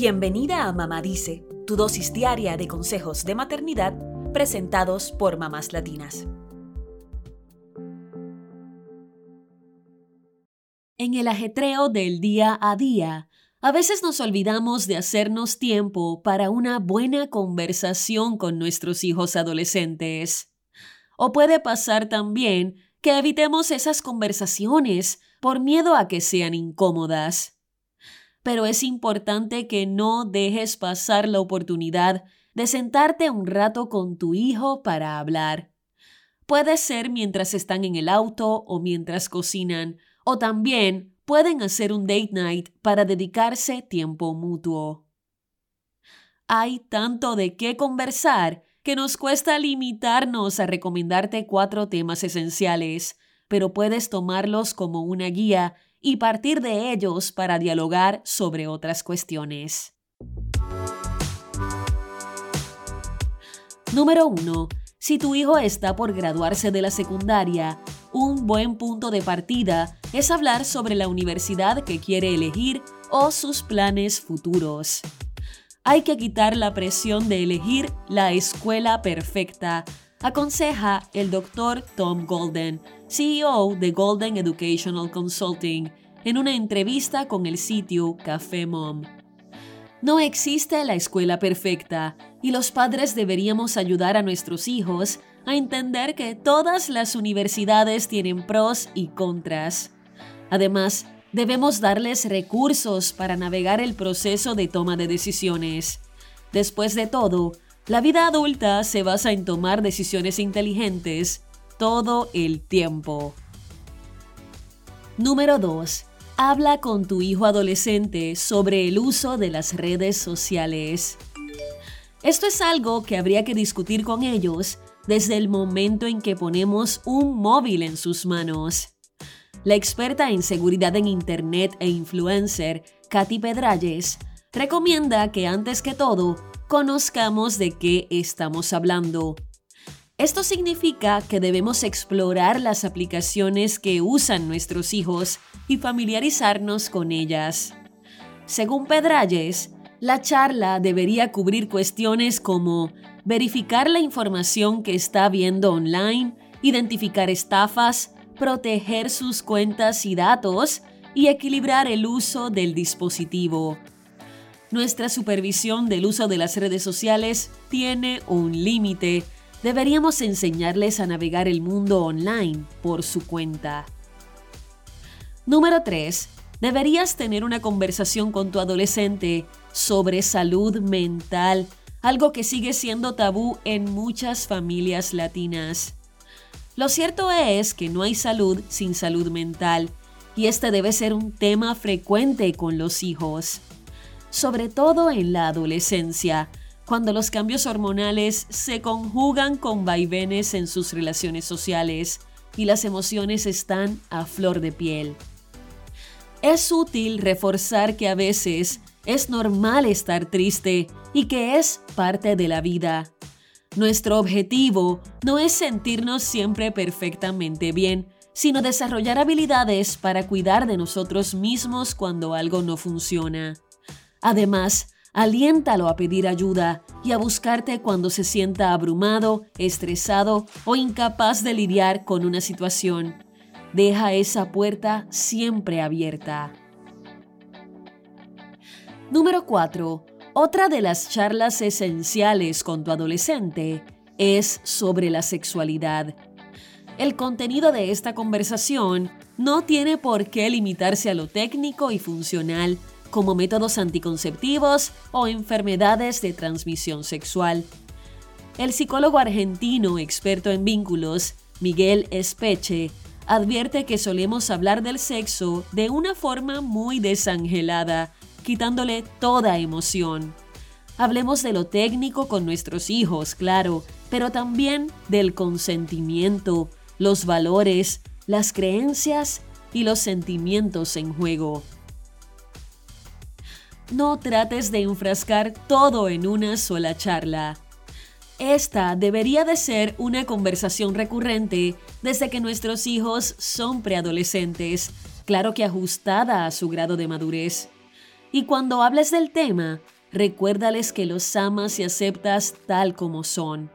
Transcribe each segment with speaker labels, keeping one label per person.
Speaker 1: Bienvenida a Mamá Dice, tu dosis diaria de consejos de maternidad presentados por mamás latinas. En el ajetreo del día a día, a veces nos olvidamos de hacernos tiempo para una buena conversación con nuestros hijos adolescentes. O puede pasar también que evitemos esas conversaciones por miedo a que sean incómodas pero es importante que no dejes pasar la oportunidad de sentarte un rato con tu hijo para hablar. Puede ser mientras están en el auto o mientras cocinan, o también pueden hacer un date night para dedicarse tiempo mutuo. Hay tanto de qué conversar que nos cuesta limitarnos a recomendarte cuatro temas esenciales, pero puedes tomarlos como una guía y partir de ellos para dialogar sobre otras cuestiones. Número 1. Si tu hijo está por graduarse de la secundaria, un buen punto de partida es hablar sobre la universidad que quiere elegir o sus planes futuros. Hay que quitar la presión de elegir la escuela perfecta, aconseja el Dr. Tom Golden, CEO de Golden Educational Consulting, en una entrevista con el sitio Café Mom. No existe la escuela perfecta y los padres deberíamos ayudar a nuestros hijos a entender que todas las universidades tienen pros y contras. Además, debemos darles recursos para navegar el proceso de toma de decisiones. Después de todo, la vida adulta se basa en tomar decisiones inteligentes todo el tiempo. Número 2. Habla con tu hijo adolescente sobre el uso de las redes sociales. Esto es algo que habría que discutir con ellos desde el momento en que ponemos un móvil en sus manos. La experta en seguridad en Internet e influencer, Katy Pedralles, recomienda que antes que todo conozcamos de qué estamos hablando. Esto significa que debemos explorar las aplicaciones que usan nuestros hijos y familiarizarnos con ellas. Según Pedralles, la charla debería cubrir cuestiones como verificar la información que está viendo online, identificar estafas, proteger sus cuentas y datos y equilibrar el uso del dispositivo. Nuestra supervisión del uso de las redes sociales tiene un límite. Deberíamos enseñarles a navegar el mundo online por su cuenta. Número 3. Deberías tener una conversación con tu adolescente sobre salud mental, algo que sigue siendo tabú en muchas familias latinas. Lo cierto es que no hay salud sin salud mental, y este debe ser un tema frecuente con los hijos sobre todo en la adolescencia, cuando los cambios hormonales se conjugan con vaivenes en sus relaciones sociales y las emociones están a flor de piel. Es útil reforzar que a veces es normal estar triste y que es parte de la vida. Nuestro objetivo no es sentirnos siempre perfectamente bien, sino desarrollar habilidades para cuidar de nosotros mismos cuando algo no funciona. Además, aliéntalo a pedir ayuda y a buscarte cuando se sienta abrumado, estresado o incapaz de lidiar con una situación. Deja esa puerta siempre abierta. Número 4. Otra de las charlas esenciales con tu adolescente es sobre la sexualidad. El contenido de esta conversación no tiene por qué limitarse a lo técnico y funcional, como métodos anticonceptivos o enfermedades de transmisión sexual. El psicólogo argentino experto en vínculos, Miguel Espeche, advierte que solemos hablar del sexo de una forma muy desangelada, quitándole toda emoción. Hablemos de lo técnico con nuestros hijos, claro, pero también del consentimiento, los valores, las creencias y los sentimientos en juego. No trates de enfrascar todo en una sola charla. Esta debería de ser una conversación recurrente desde que nuestros hijos son preadolescentes, claro que ajustada a su grado de madurez. Y cuando hables del tema, recuérdales que los amas y aceptas tal como son.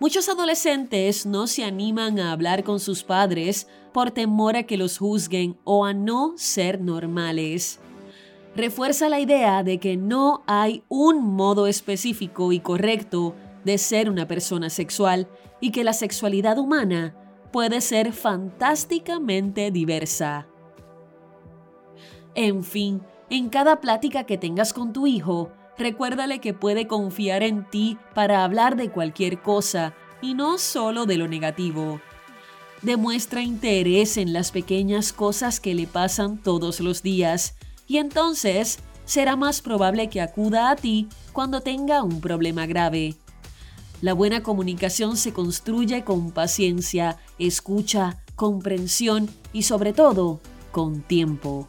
Speaker 1: Muchos adolescentes no se animan a hablar con sus padres por temor a que los juzguen o a no ser normales. Refuerza la idea de que no hay un modo específico y correcto de ser una persona sexual y que la sexualidad humana puede ser fantásticamente diversa. En fin, en cada plática que tengas con tu hijo, recuérdale que puede confiar en ti para hablar de cualquier cosa y no solo de lo negativo. Demuestra interés en las pequeñas cosas que le pasan todos los días y entonces será más probable que acuda a ti cuando tenga un problema grave. La buena comunicación se construye con paciencia, escucha, comprensión y sobre todo con tiempo.